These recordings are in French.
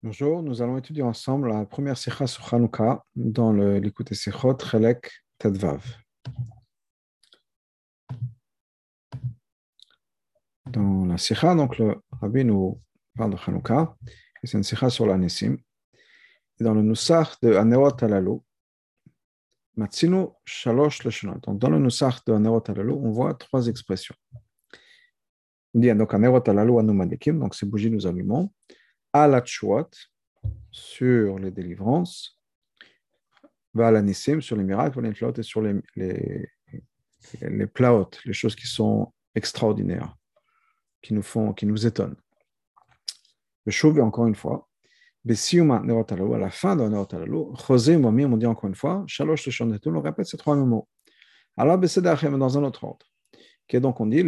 Bonjour, nous allons étudier ensemble la première sikha sur Hanouka dans l'écoute Sikhot Chelek Tadvav. Dans la sikha, donc le rabbi nous parle de Hanouka, et c'est une sikha sur l'anissim. Dans le Nusach de Anerot Alalu, Matsinu Shalosh Leshonot. Donc dans le Nusach de Anerot Alalu, on voit trois expressions. On dit donc Anerot Alalu Anumadikim, donc ces bougies nous allumons à la sur les délivrances, va la sur les miracles, et sur les, les, les les choses qui sont extraordinaires, qui nous font, qui nous étonnent. Le chauve, encore une fois, à la fin de Nerot Alalu, José on dit encore une fois, on répète ces trois mots. Alors, on dit,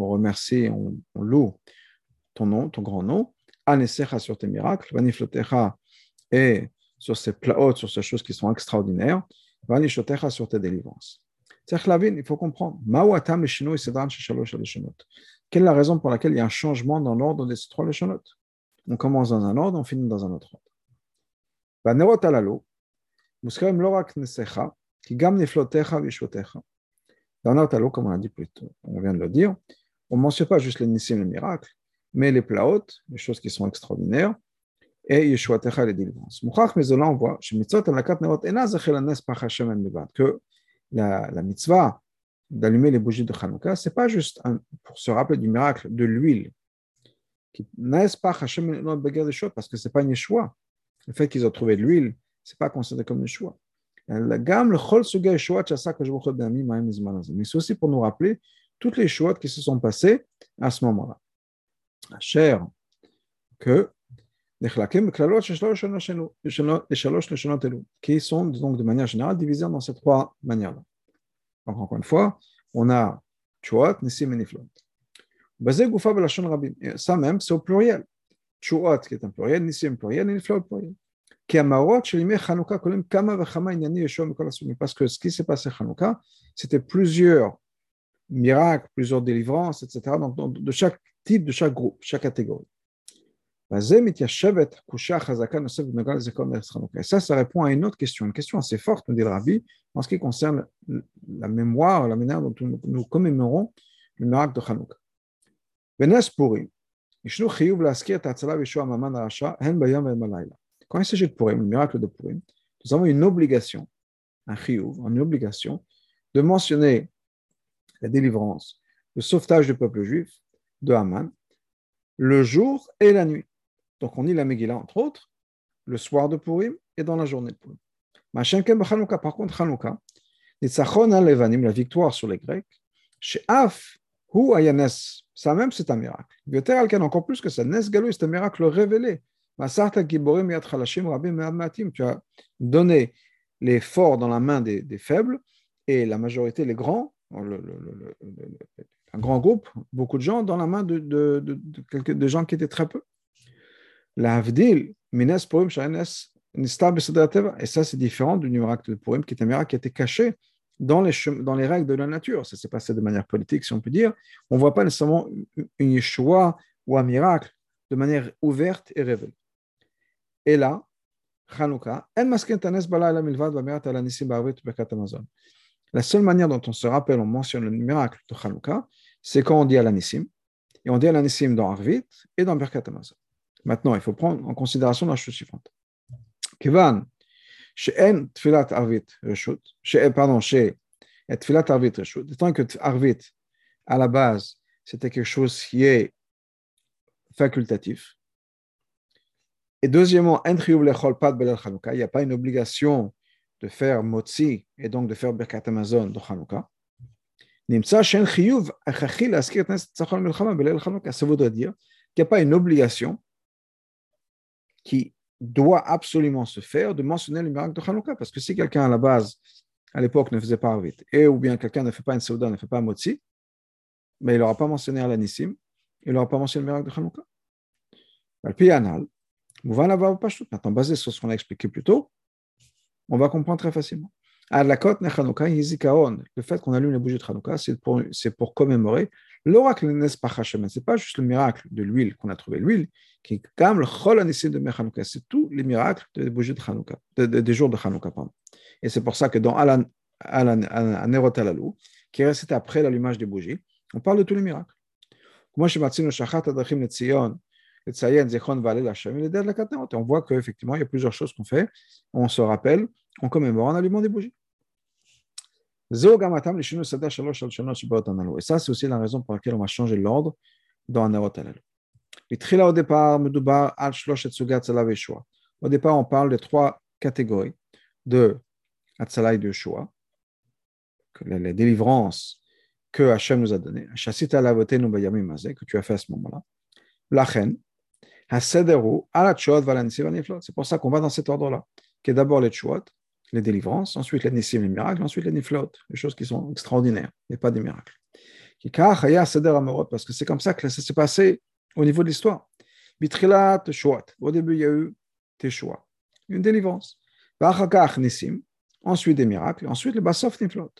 on remercie, on loue ton nom, ton grand nom, Anesecha sur tes miracles, Vaniflotecha et sur ces plaots, sur ces choses qui sont extraordinaires, Vanishotecha sur tes délivrances. Il faut comprendre. Quelle est la raison pour laquelle il y a un changement dans l'ordre de ces trois leshonot On commence dans un ordre, on finit dans un autre ordre. Dans alalo, comme on a dit plus tôt, on vient de le dire, on ne mentionne pas juste les nissim, les miracles, mais les plaot, les choses qui sont extraordinaires, et Yeshua Techa les délivrances. Mouchach, là on voit, que la, la mitzvah d'allumer les bougies de Hanouka, ce n'est pas juste pour se rappeler du miracle de l'huile, pas parce que ce n'est pas Yeshua. Le fait qu'ils ont trouvé de l'huile, ce n'est pas considéré comme Yeshua. Mais c'est aussi pour nous rappeler toutes les choses qui se sont passées à ce moment-là que qui sont donc de manière générale divisés dans ces trois manières-là. Donc encore une fois, on a Chuot, Nissim et Niflot. Ça même, c'est au pluriel. Chuot qui est un pluriel, Nissim pluriel et Niflot pluriel. Parce que ce qui s'est passé à Chanukah, c'était plusieurs miracles, plusieurs délivrances, etc. Donc, de chaque type de chaque groupe, chaque catégorie. Et ça, ça répond à une autre question, une question assez forte, nous dit le Rabbi, en ce qui concerne la mémoire, la manière dont nous commémorons le miracle de Hanouka. Quand il s'agit de Purim, le miracle de Purim, nous avons une obligation, un chiyuv, une obligation de mentionner la délivrance, le sauvetage du peuple juif de Haman, le jour et la nuit. Donc on lit la Megillah, entre autres, le soir de Purim et dans la journée de Purim. Par contre, Hanouka, la victoire sur les Grecs, chez Af, ou Ayanes, ça même c'est un miracle. Encore plus que ça, Nes Galou, c'est un miracle révélé. Tu as donné les forts dans la main des, des faibles et la majorité, les grands, le, un grand groupe, beaucoup de gens, dans la main de, de, de, de, de gens qui étaient très peu. L'Avdil, Mines Purim, et ça c'est différent du miracle de Purim, qui est un miracle qui a été caché dans les, dans les règles de la nature. Ça s'est passé de manière politique, si on peut dire. On ne voit pas nécessairement une Yeshua ou un miracle de manière ouverte et révélée. Et là, Chanukah, la seule manière dont on se rappelle, on mentionne le miracle de Chanukah, c'est quand on dit à l'anissim, et on dit à l'anissim dans Arvit et dans Birkat Amazon. Maintenant, il faut prendre en considération la chose suivante. Kivan, she'en tfilat Arvit reshut, pardon, chez tfilat Arvit reshut, tant que Arvit, à la base, c'était quelque chose qui est facultatif. Et deuxièmement, il n'y a pas une obligation de faire motzi et donc de faire Birkat Amazon de Chanukah. Ça voudrait dire qu'il n'y a pas une obligation qui doit absolument se faire de mentionner le miracle de Hanouka. Parce que si quelqu'un à la base, à l'époque, ne faisait pas vite, et ou bien quelqu'un ne fait pas une Saouda, ne fait pas Motsi, mais il n'aura pas mentionné Alanissim, il n'aura pas mentionné le miracle de Hanouka. Maintenant basé sur ce qu'on a expliqué plus tôt, on va comprendre très facilement. Le fait qu'on allume les bougies de Hanouka, c'est pour, pour, commémorer L'oracle n'est pas Hachem, c'est pas juste le miracle de l'huile qu'on a trouvé l'huile, qui comme le chol de Mechanouka, c'est tous les miracles des bougies de Hanouka, des jours de Hanouka, pardon. Et c'est pour ça que dans Alan, Alan, qui est resté après l'allumage des bougies, on parle de tous les miracles. Moi, je m'attends Shachat Adachim Netzion, Et la On voit qu'effectivement, il y a plusieurs choses qu'on fait, on se rappelle, on commémore en allumant des bougies. Et ça, c'est aussi la raison pour laquelle on va changer l'ordre dans Anerot Alalu. Au départ, au départ, on parle de trois catégories de Atzala et de Yeshua, les délivrances que Hachem nous a données, que tu as fait à ce moment-là. Lachen, c'est pour ça qu'on va dans cet ordre-là, qui est d'abord les Tchouot, les délivrances, ensuite les Nissim, les miracles, ensuite les Niflot, les choses qui sont extraordinaires, mais pas des miracles. Parce que c'est comme ça que ça s'est passé au niveau de l'histoire. Au début, il y a eu Teshua, une délivrance. Ensuite des miracles, ensuite le Basof Niflot.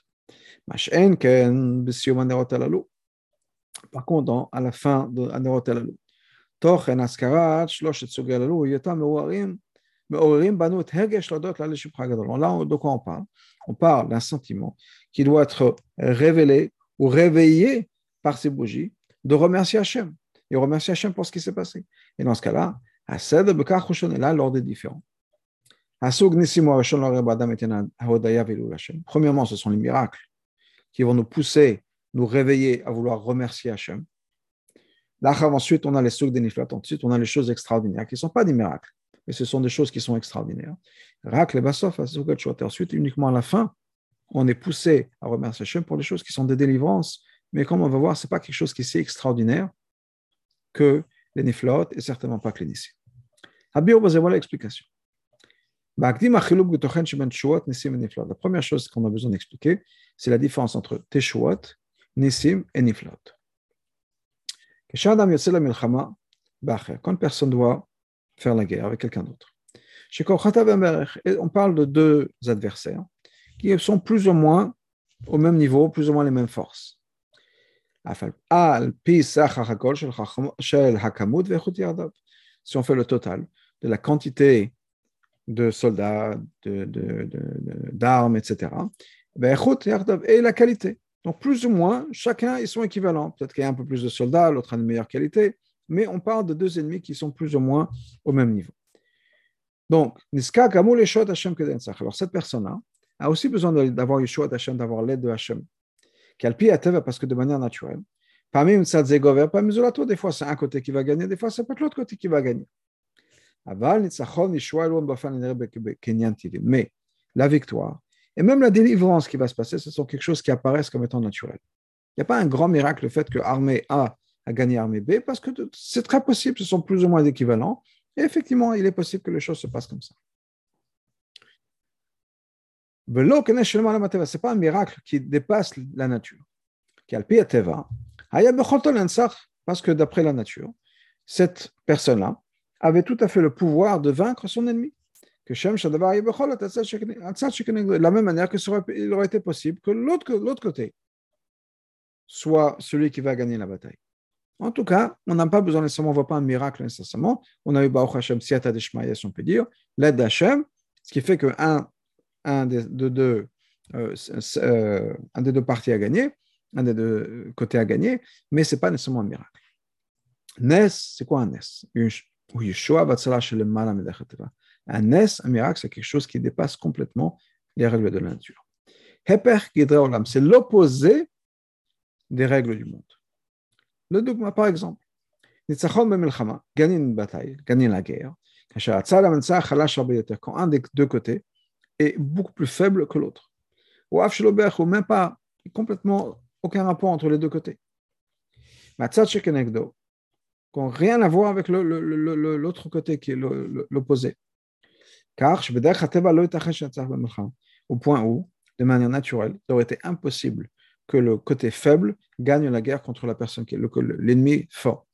Par contre, à la fin de Anerot תוכן השכרת שלושת סוגי הללו, היותם מעוררים מעוררים בנו את הרגש להודות לה לשבחה גדול. Là, de quoi on parle On parle d'un sentiment qui doit être révélé ou réveillé par ces bougies, de remercier Hachem. Et remercier Hachem pour ce qui s'est passé. Et dans ce cas-là, Hased Bekach est là, l'ordre est différent. Premièrement, ce sont les miracles qui vont nous pousser, nous réveiller à vouloir remercier Hachem. Ensuite, on a les souks des niflat. Ensuite, on a les choses extraordinaires qui ne sont pas des miracles, mais ce sont des choses qui sont extraordinaires. Rak, les basof, ensuite, uniquement à la fin, on est poussé à remercier Hachem pour les choses qui sont des délivrances. Mais comme on va voir, ce n'est pas quelque chose qui est si extraordinaire que les niflot et certainement pas que les nissim. Habir, voilà l'explication. La première chose qu'on a besoin d'expliquer, c'est la différence entre Teshuot, Nissim et Niflot. Quand personne doit faire la guerre avec quelqu'un d'autre. On parle de deux adversaires qui sont plus ou moins au même niveau, plus ou moins les mêmes forces. Si on fait le total de la quantité de soldats, d'armes, de, de, etc., et la qualité. Donc, plus ou moins, chacun, ils sont équivalents. Peut-être qu'il y a un peu plus de soldats, l'autre a une meilleure qualité, mais on parle de deux ennemis qui sont plus ou moins au même niveau. Donc, Niska Gamul Yeshua Hashem Alors, cette personne-là a aussi besoin d'avoir Yeshua Hashem, d'avoir l'aide de Hashem. Kalpi parce que de manière naturelle, parmi Mtsadzegover, parmi des fois c'est un côté qui va gagner, des fois c'est peut être l'autre côté qui va gagner. Mais la victoire, et même la délivrance qui va se passer, ce sont quelque chose qui apparaissent comme étant naturel. Il n'y a pas un grand miracle le fait que armée A a gagné armée B, parce que c'est très possible, ce sont plus ou moins équivalents. Et effectivement, il est possible que les choses se passent comme ça. Ce n'est pas un miracle qui dépasse la nature. Parce que d'après la nature, cette personne-là avait tout à fait le pouvoir de vaincre son ennemi que Shem de la même manière que il aurait été possible que l'autre côté soit celui qui va gagner la bataille. En tout cas, on n'a pas besoin nécessairement, on ne voit pas un miracle nécessairement. On a eu Baruch Hashem Siata Deshmaya, si on peut dire, l'aide d'Hachem, ce qui fait de, euh, euh, un des deux parties a gagné, un des deux côtés a gagné, mais ce n'est pas nécessairement un miracle. Nes, c'est quoi un Nes Yeshua Batsala Shelemala Medechateva. Un nes, un miracle, c'est quelque chose qui dépasse complètement les règles de la nature. Heper c'est l'opposé des règles du monde. Le dogma, par exemple, gagner une bataille, gagner la guerre, quand un des deux côtés est beaucoup plus faible que l'autre. Ou même pas, complètement aucun rapport entre les deux côtés. Quand rien à voir avec l'autre côté qui est l'opposé. Car au point où, de manière naturelle, il aurait été impossible que le côté faible gagne la guerre contre la personne l'ennemi fort.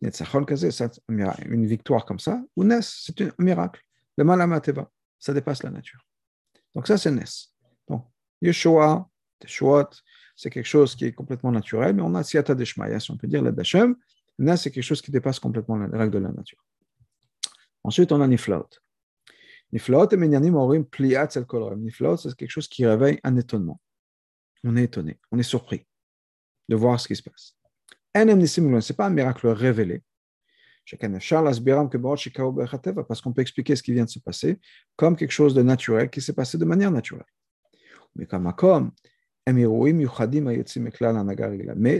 Une victoire comme ça, ou Nes, c'est un miracle. Le malamateva, ça dépasse la nature. Donc ça, c'est Nes. Donc, Yeshua, Teshuot, c'est quelque chose qui est complètement naturel, mais on a Siata Deshmaya, si on peut dire la Dashem. Là, c'est quelque chose qui dépasse complètement les règles de la nature. Ensuite, on a Niflaot. Niflaot c'est quelque chose qui réveille un étonnement. On est étonné, on est surpris de voir ce qui se passe. Ce n'est pas un miracle révélé. Parce qu'on peut expliquer ce qui vient de se passer comme quelque chose de naturel qui s'est passé de manière naturelle. Mais comme mais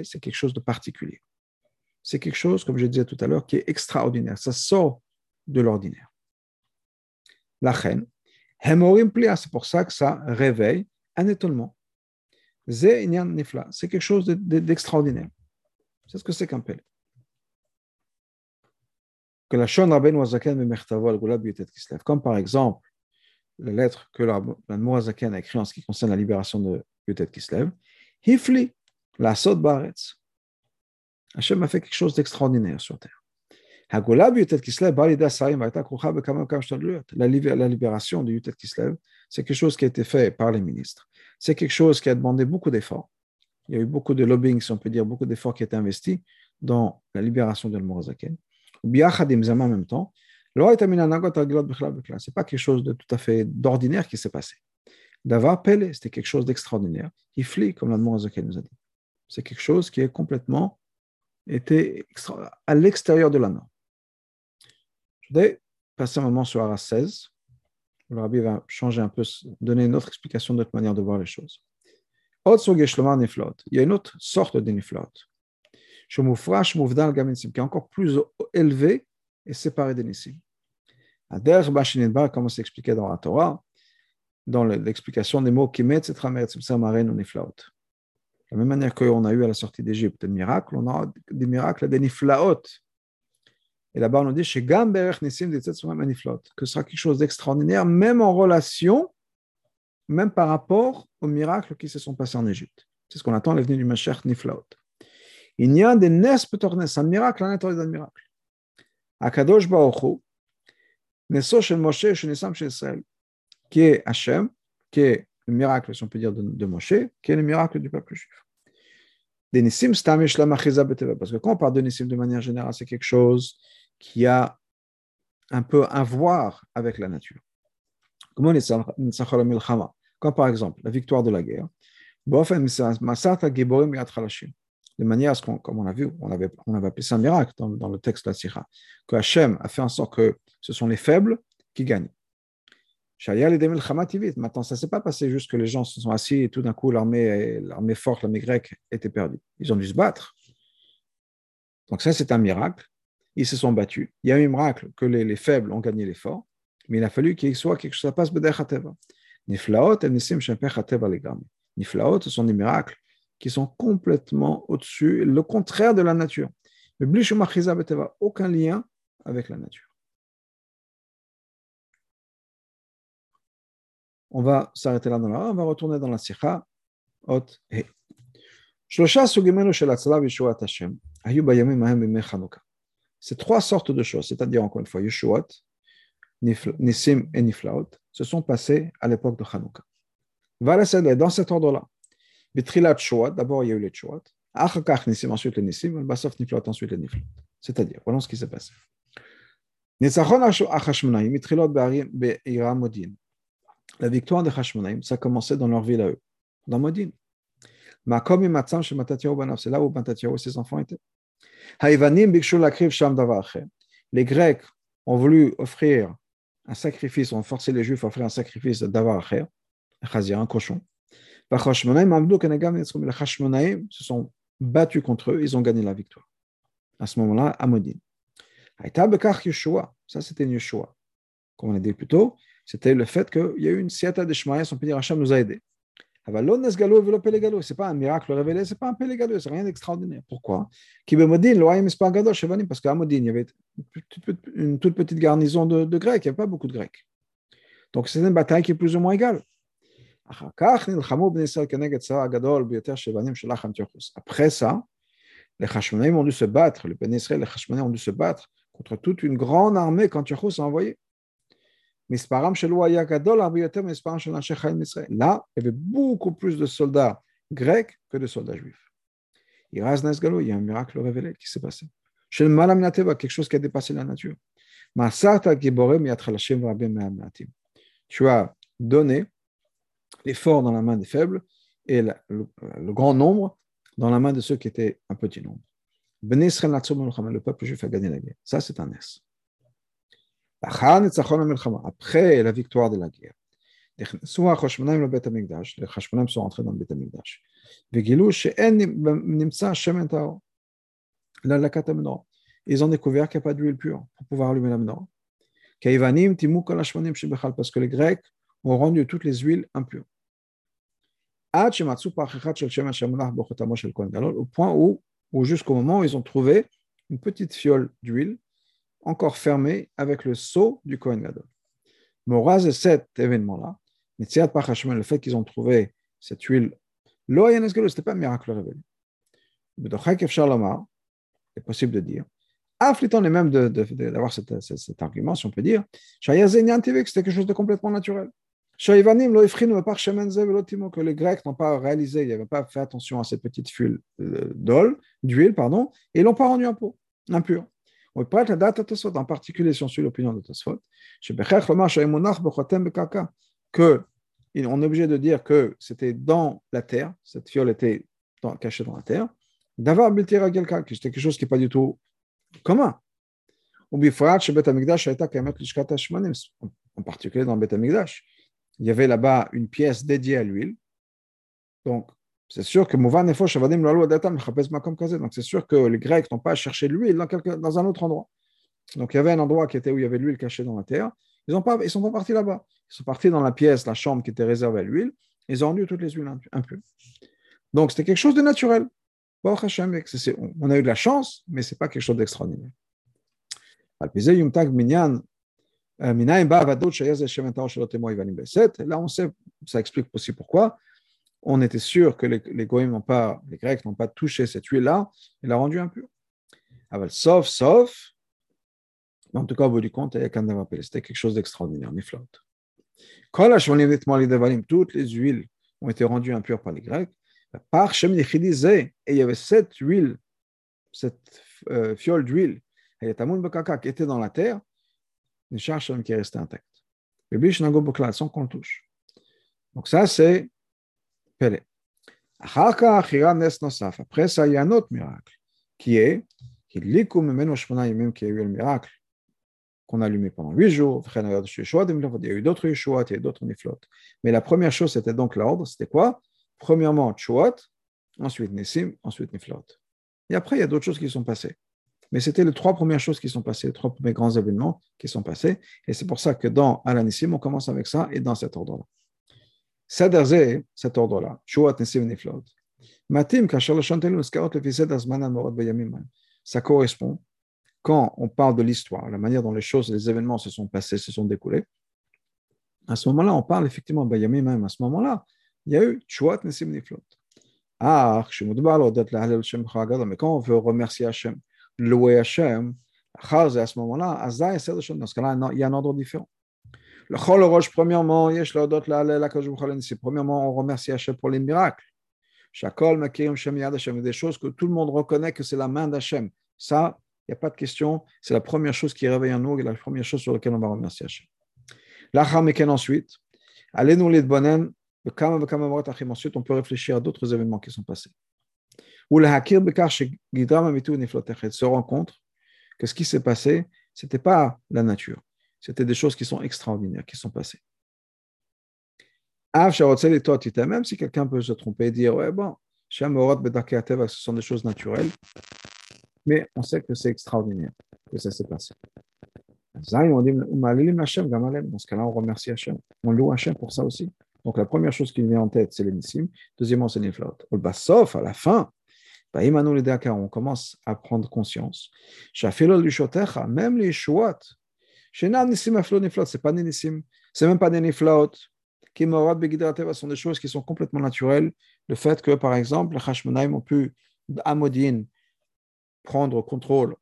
c'est quelque chose de particulier. C'est quelque chose, comme je disais tout à l'heure, qui est extraordinaire. Ça sort de l'ordinaire. La reine, c'est pour ça que ça réveille un étonnement. C'est quelque chose d'extraordinaire. C'est ce que c'est qu'un pelle. Que la Shon Rabben Wazaken Kislev, comme par exemple la lettre que la Moazaken a écrite en ce qui concerne la libération de Yutet Kislev, Hifli, la Sod Baretz. Hachem a fait quelque chose d'extraordinaire sur terre. La, libération de Yutet Kislev, c'est quelque chose qui a été fait par les ministres. C'est quelque chose qui a demandé beaucoup d'efforts. Il y a eu beaucoup de lobbying, si on peut dire, beaucoup d'efforts qui ont été investis dans la libération de l'Morazaken. Ou bien, en même temps, ce n'est pas quelque chose de tout à fait d'ordinaire qui s'est passé. D'avoir Pele, c'était quelque chose d'extraordinaire. Il flit, comme la nous a dit. C'est quelque chose qui est complètement été à l'extérieur de la norme. Vais passer un moment sur Ara 16. Le rabbi va changer un peu, donner une autre explication de notre manière de voir les choses. Il y a une autre sorte de niflot, qui est encore plus élevé et séparé des nissim. Comme c'est expliqué dans la Torah, dans l'explication des mots Kimetz et Trameretz, Maren ou Niflaot. De la même manière qu'on a eu à la sortie d'Égypte des miracles, on a des miracles des Niflaot. Et là-bas, on dit que ce sera quelque chose d'extraordinaire, même en relation, même par rapport aux miracles qui se sont passés en Égypte. C'est ce qu'on attend, l'avenir du Mashiach Niflaot. Il y a des Nes un miracle à l'intérieur d'un miracle. Akadosh Baruch Neso Shel Moshe Shenesam Shel qui est Hachem, qui est le miracle, si on peut dire, de, de Moshe, qui est le miracle du peuple juif. Des Nissim Stam parce que quand on parle de Nissim de manière générale, c'est quelque chose qui a un peu à voir avec la nature. Comment Comme par exemple la victoire de la guerre. De manière à ce qu'on, comme on a vu, on avait, on avait appelé ça un miracle dans, dans le texte de la Sira, que Hachem a fait en sorte que ce sont les faibles qui gagnent. Maintenant, ça ne s'est pas passé juste que les gens se sont assis et tout d'un coup l'armée, forte, l'armée grecque était perdue. Ils ont dû se battre. Donc ça, c'est un miracle ils se sont battus. Il y a un miracle que les, faibles ont gagné les forts, mais il a fallu qu'il soit quelque chose, ça passe Niflaot et Nisim Niflaot, ce sont des miracles qui sont complètement au-dessus, le contraire de la nature. Mais aucun lien avec la nature. On va s'arrêter là dans la on va retourner dans la Sikha. Hot et. Ces trois sortes de choses, c'est-à-dire encore une fois, Yeshuot, Nissim et Niflaot, se sont passées à l'époque de Hanouka. Est dans cet ordre-là. Bitrilat d'abord il y a eu les Shuat, Achakach Nissim, ensuite les Nissim, Basaf Niflaot, ensuite les Niflaot. C'est-à-dire, voilà ce qui s'est passé. La victoire de Hashmonaim, ça a commencé dans leur ville à eux, dans Modin. Makom et Matzam chez Matatiaou Banav, c'est là où Matatiaou et ses enfants étaient. Les Grecs ont voulu offrir un sacrifice, ont forcé les Juifs à offrir un sacrifice d'avar un cochon. Les Hashmonaïm se sont battus contre eux, ils ont gagné la victoire. À ce moment-là, à Modin. Ça, c'était Yeshua. Comme on a dit plus tôt, c'était le fait qu'il y a eu une siata de Shmaïs, on peut dire Hachem nous a aidés. Ce n'est pas un miracle révélé, ce n'est pas un pélégalou, ce n'est rien d'extraordinaire. Pourquoi? Parce qu'à Modin, il y avait une toute petite garnison de, Grecs, il n'y avait pas beaucoup de Grecs. Donc c'est une bataille qui est plus ou moins égale. Après ça, les Hashmonaïm ont dû se battre, les Ben les Hashmonaïm ont dû se battre contre toute une grande armée qu'Antiochus a envoyée. Là, il y avait beaucoup plus de soldats grecs que de soldats juifs. il y a un miracle révélé qui s'est passé. Chez le Malaminateva, quelque chose qui a dépassé la nature. Tu as donné les forts dans la main des faibles et le, grand nombre dans la main de ceux qui étaient un petit nombre. Le peuple juif a gagné la guerre. Ça, c'est un S. Après la victoire de la guerre, les Chashmonaim sont entrés dans le Bet Amikdash. Ils ont découvert qu'il n'y a pas d'huile pure pour pouvoir allumer la menorah. Parce que les Grecs ont rendu toutes les huiles impures. Au point où, ou jusqu'au moment où ils ont trouvé une petite fiole d'huile encore fermée avec le seau du Kohen Gadol. Moraz de cet événement-là, le fait qu'ils ont trouvé cette huile, ce n'était pas un miracle révélé. C'est possible de dire, afflitant les mêmes d'avoir cet, cet, argument, si on peut dire, que c'était quelque chose de complètement naturel. Que les Grecs n'ont pas réalisé, ils n'avaient pas fait attention à cette petite fuite euh, d'huile, pardon, et ils l'ont pas rendu impur. impur. Prête la date en particulier si on suit l'opinion de Tosfot, que on est obligé de dire que c'était dans la terre, cette fiole était cachée dans la terre, d'avoir quelqu'un, que c'était quelque chose qui n'est pas du tout commun. En particulier dans le Bet il y avait là-bas une pièce dédiée à l'huile. Donc, c'est sûr que Donc, c'est sûr que les Grecs n'ont pas cherché l'huile dans, dans un autre endroit. Donc, il y avait un endroit qui était où il y avait l'huile cachée dans la terre. Ils ne sont pas partis là-bas. Ils sont partis dans la pièce, la chambre qui était réservée à l'huile. Ils ont rendu toutes les huiles impures. Donc, c'était quelque chose de naturel. On a eu de la chance, mais ce n'est pas quelque chose d'extraordinaire. Euh, Là, on sait, ça explique aussi pourquoi. On était sûr que les, les n'ont pas, les Grecs n'ont pas touché cette huile-là et l'a rendue impure. Sauf, sauf, en tout cas, au bout du compte, c'était quelque chose d'extraordinaire, mais flotte. Toutes les huiles ont été rendues impures par les Grecs. Par et il y avait cette huile, cette euh, fiole d'huile, qui était dans la terre, une charge qui est restée intacte. sans qu'on touche. Donc ça, c'est Après ça, il y a un autre miracle, qui est qu'il y a eu le miracle qu'on a allumé pendant huit jours. Il y a eu d'autres Yeshuot, il y a eu d'autres Niflot. Mais la première chose, c'était donc l'ordre. C'était quoi Premièrement, Shuot, ensuite Nessim, ensuite Niflot. Et après, il y a d'autres choses qui sont passées. Mais c'était les trois premières choses qui sont passées, les trois premiers grands événements qui sont passés. Et c'est pour ça que dans Alanissim, on commence avec ça et dans cet ordre-là. Shuot, Nessim, Niflot. Matim, ça correspond quand on parle de l'histoire, la manière dont les choses, les événements se sont passés, se sont découlés, à ce moment-là, on parle effectivement, ben, même à ce moment-là, il y a eu Chouat Nesim Niflot. Ah, mais quand on veut remercier Hachem, louer Hachem, à ce moment-là, dans ce cas-là, il y a un ordre différent. Le Chol Roche, premièrement, premièrement, on remercie Hachem pour les miracles. Shakol, Makirim, Shem Yad Hachem, des choses que tout le monde reconnaît que c'est la main d'Hachem. Ça, il n'y a pas de question. C'est la première chose qui réveille en nous et la première chose sur laquelle on va remercier Hachem. L'Acham ensuite? Allez-nous les bonen. Ensuite, on peut réfléchir à d'autres événements qui sont passés. Ou le hakir bekar se rend compte que ce qui s'est passé, ce n'était pas la nature. C'était des choses qui sont extraordinaires, qui sont passées. Même si quelqu'un peut se tromper et dire, ouais, bon, ce sont des choses naturelles, mais on sait que c'est extraordinaire que ça s'est passé. Dans ce cas-là, on remercie Hachem. On loue Hachem pour ça aussi. Donc la première chose qui vient en tête, c'est l'énissime. Deuxièmement, c'est Niflot. Sauf à la fin, on commence à prendre conscience. Même les C'est pas Nissim, c'est même pas Niflot. Qui sont des choses qui sont complètement naturelles. Le fait que, par exemple, les Hashmonaim ont pu, à Modine, prendre contrôle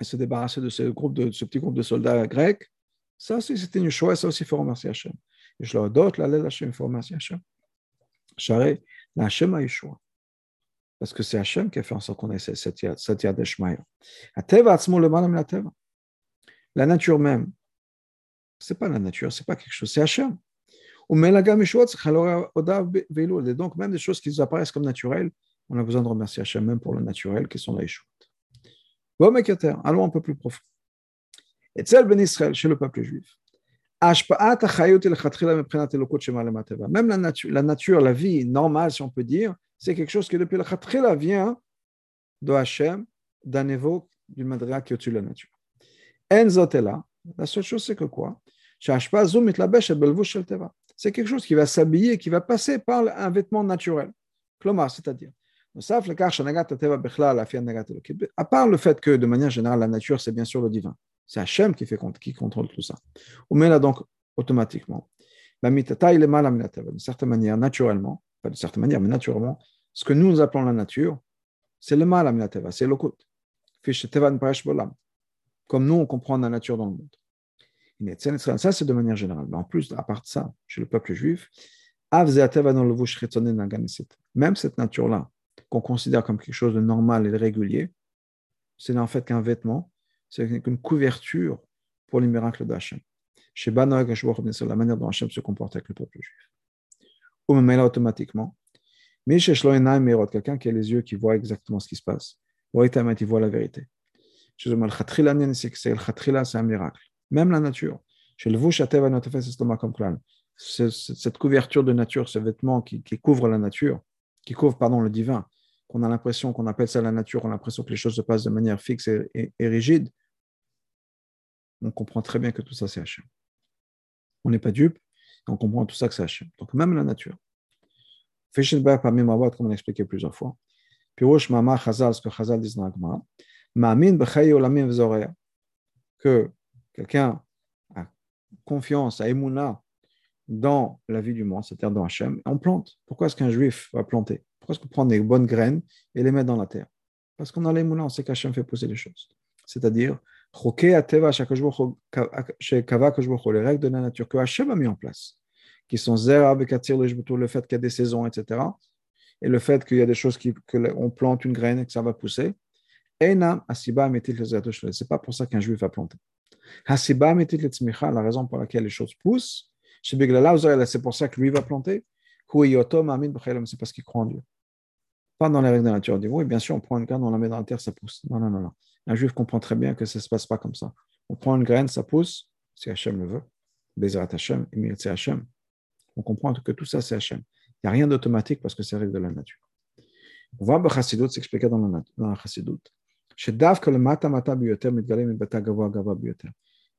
et se débarrasser de ce, groupe de, ce petit groupe de soldats grecs, ça aussi c'était une choix, ça aussi il faut remercier Hachem. Et je leur d'autres, la Hachem, il faut remercier Hachem. Charé, la Hashem Yeshua. Parce que c'est Hachem qui a fait en sorte qu'on ait cette yad d'Eshmaï. La nature même, c'est pas la nature, c'est pas quelque chose, c'est Hachem. Et donc, même des choses qui nous apparaissent comme naturelles, on a besoin de remercier Hachem même pour le naturel, qui sont la Yeshua. Allons un peu plus profond. Et celle Ben Israël, chez le peuple juif. Même la nature, la la vie normale, si on peut dire, c'est quelque chose qui depuis la khatrila vient de Hachem, d'un niveau du madra qui est au-dessus de la nature. Enzotela, la seule chose c'est que quoi? C'est quelque chose qui va s'habiller, qui va passer par un vêtement naturel. c'est-à-dire, à part le fait que de manière générale, la nature, c'est bien sûr le divin. C'est Hachem qui, fait, qui contrôle tout ça. On met là donc automatiquement. La est mal d'une certaine manière, naturellement, pas d'une certaine manière, mais naturellement, ce que nous appelons la nature, c'est le mal à c'est l'okut. Comme nous, on comprend la nature dans le monde. Ça, c'est de manière générale. Mais en plus, à part ça, chez le peuple juif, même cette nature-là, qu'on considère comme quelque chose de normal et de régulier, c'est en fait qu'un vêtement, c'est une couverture pour les miracles d'Hachem. Chez c'est la manière dont Hachem se comporte avec le peuple juif. Ou même là, automatiquement, mais chez quelqu'un qui a les yeux qui voit exactement ce qui se passe, il voit la vérité. C'est un miracle. Même la nature. Cette couverture de nature, ce vêtement qui, couvre la nature, qui couvre pardon, le divin, qu'on a l'impression qu'on appelle ça la nature, on a l'impression que les choses se passent de manière fixe et, rigide, on comprend très bien que tout ça c'est Hachem. On n'est pas dupe, on comprend tout ça que c'est Hachem. Donc même la nature. Fischenberg parmi Mawad, comme on a expliqué plusieurs fois. Pirouche Mama Chazal, ce que Chazal dit Ma'amin olamim que quelqu'un a confiance, a émouna dans la vie du monde, c'est-à-dire dans Hachem, on plante. Pourquoi est-ce qu'un juif va planter? Pourquoi est-ce qu'on prend des bonnes graines et les met dans la terre? Parce qu'on a l'émouna, on sait qu'Hachem fait pousser les choses. C'est-à-dire, les règles de la nature que Hachem a mis en place qui sont le fait qu'il y a des saisons, etc. Et le fait qu'il y a des choses qui, que on plante une graine et que ça va pousser. C'est pas pour ça qu'un juif va planter. La raison pour laquelle les choses poussent, c'est pour ça que lui va planter. C'est parce qu'il croit en Dieu. Pas dans les règles de la nature. On oui, bien sûr, on prend une graine, on la met dans la terre, ça pousse. Non, non, non, non. Un juif comprend très bien que ça ne se passe pas comme ça. On prend une graine, ça pousse, si Hachem le veut. Bezrat Hachem, c'est Hachem on comprend que tout ça, c'est Hachem. Il n'y a rien d'automatique parce que c'est règle de la nature. On voit Chassidut s'expliquer dans la, dans la Chassidut. Mata biyoter, mitgalem bata gava gava biyoter.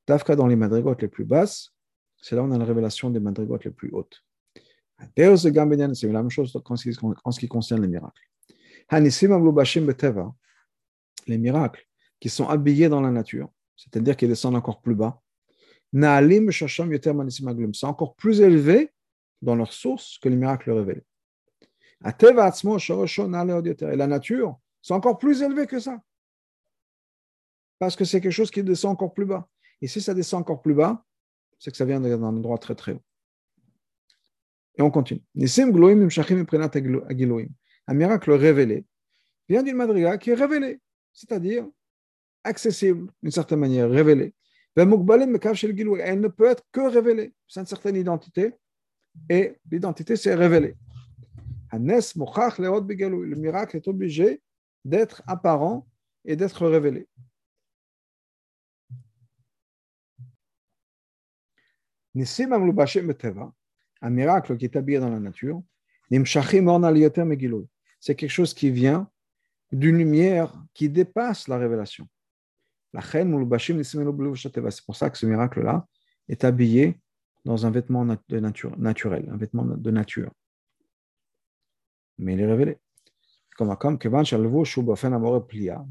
Davka, dans les madrigotes les plus basses, c'est là où on a la révélation des madrigotes les plus hautes. C'est la même chose en ce qui concerne les miracles. Les miracles qui sont habillés dans la nature, c'est-à-dire qu'ils descendent encore plus bas, c'est encore plus élevé dans leur source que les miracles révélés. Et la nature, c'est encore plus élevé que ça. Parce que c'est quelque chose qui descend encore plus bas. Et si ça descend encore plus bas, c'est que ça vient d'un endroit très très haut. Et on continue. Un miracle révélé vient d'une madriga qui est révélée, c'est-à-dire accessible d'une certaine manière, révélée. Elle ne peut être que révélée. C'est une certaine identité et l'identité s'est révélée. Le miracle est obligé d'être apparent et d'être révélé. Un miracle qui est habillé dans la nature, c'est quelque chose qui vient d'une lumière qui dépasse la révélation. C'est pour ça que ce miracle-là est habillé dans un vêtement de nature, naturel, un vêtement de nature. Mais il est révélé. Comme comme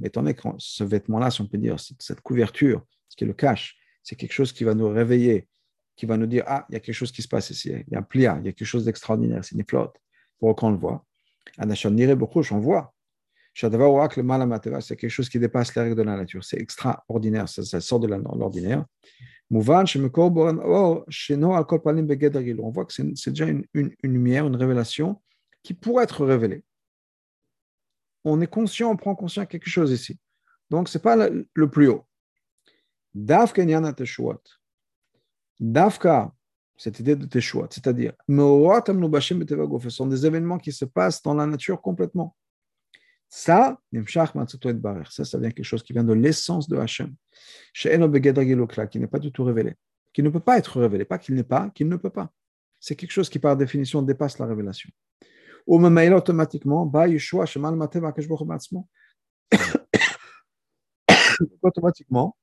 étant donné que ce vêtement-là, si on peut dire, cette couverture, ce qui le cache, c'est quelque chose qui va nous réveiller, qui va nous dire Ah, il y a quelque chose qui se passe ici, il y a un plia, il y a quelque chose d'extraordinaire, c'est une flotte, pour qu'on le voit. on voit. C'est quelque chose qui dépasse les règles de la nature, c'est extraordinaire, ça, sort de l'ordinaire. On voit que c'est déjà une, lumière, une révélation qui pourrait être révélé. On est conscient, on prend conscience de quelque chose ici. Donc, ce n'est pas le, plus haut. Davka, cette idée de teshuot, c'est-à-dire, ce sont des événements qui se passent dans la nature complètement. Ça, ça, ça vient quelque chose qui vient de l'essence de Hachem, qui n'est pas du tout révélé, qui ne peut pas être révélé, pas qu'il n'est pas, qu'il ne peut pas. C'est quelque chose qui, par définition, dépasse la révélation. Ou automatiquement, automatiquement,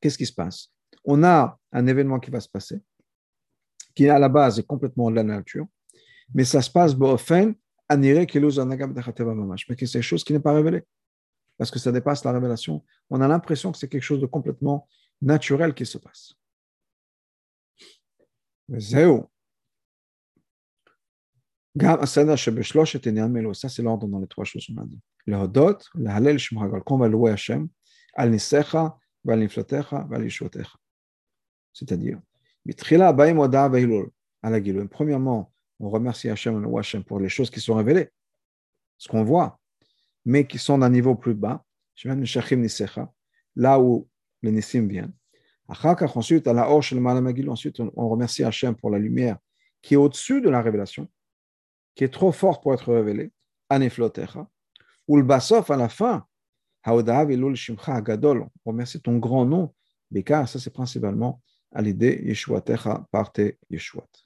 qu'est-ce qui se passe? On a un événement qui va se passer, qui à la base est complètement de la nature, mais ça se passe mais c'est quelque chose qui n'est pas révélé, parce que ça dépasse la révélation. On a l'impression que c'est quelque chose de complètement naturel qui se passe. Ça, c'est l'ordre dans les trois choses qu'on a dit. Le Hodot, le Halel, qu'on va louer Hashem, al Nisecha, val Niflatecha, val Yishuatecha. C'est-à-dire, Premièrement, on remercie Hachem ou Hachem pour les choses qui sont révélées, ce qu'on voit, mais qui sont d'un niveau plus bas. Là où les Nissim viennent. Ensuite, on remercie Hachem pour la lumière qui est au-dessus de la révélation, qui est trop forte pour être révélée. Ou le basof à la fin. On remercie ton grand nom. Bekar, ça c'est principalement à l'idée Yeshuatecha parte Yeshuat.